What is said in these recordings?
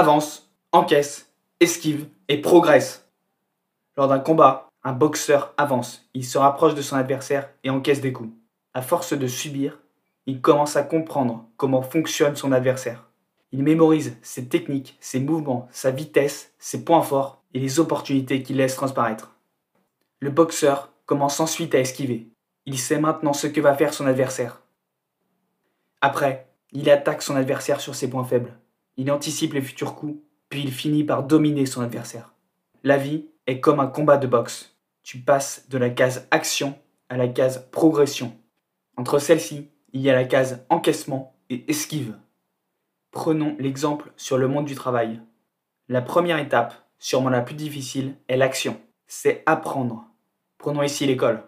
avance, encaisse, esquive et progresse. Lors d'un combat, un boxeur avance, il se rapproche de son adversaire et encaisse des coups. À force de subir, il commence à comprendre comment fonctionne son adversaire. Il mémorise ses techniques, ses mouvements, sa vitesse, ses points forts et les opportunités qu'il laisse transparaître. Le boxeur commence ensuite à esquiver. Il sait maintenant ce que va faire son adversaire. Après, il attaque son adversaire sur ses points faibles. Il anticipe les futurs coups, puis il finit par dominer son adversaire. La vie est comme un combat de boxe. Tu passes de la case action à la case progression. Entre celles-ci, il y a la case encaissement et esquive. Prenons l'exemple sur le monde du travail. La première étape, sûrement la plus difficile, est l'action. C'est apprendre. Prenons ici l'école.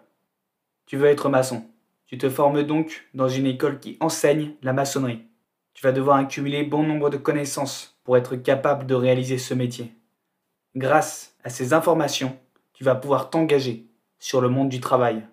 Tu veux être maçon. Tu te formes donc dans une école qui enseigne la maçonnerie. Tu vas devoir accumuler bon nombre de connaissances pour être capable de réaliser ce métier. Grâce à ces informations, tu vas pouvoir t'engager sur le monde du travail.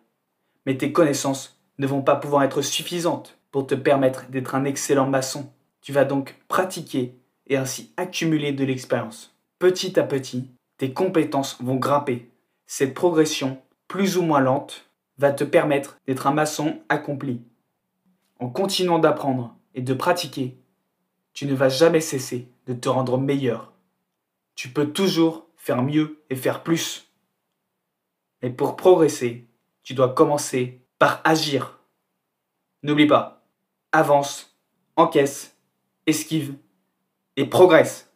Mais tes connaissances ne vont pas pouvoir être suffisantes pour te permettre d'être un excellent maçon tu vas donc pratiquer et ainsi accumuler de l'expérience. Petit à petit, tes compétences vont grimper. Cette progression, plus ou moins lente, va te permettre d'être un maçon accompli. En continuant d'apprendre et de pratiquer, tu ne vas jamais cesser de te rendre meilleur. Tu peux toujours faire mieux et faire plus. Mais pour progresser, tu dois commencer par agir. N'oublie pas, avance, encaisse esquive et progresse.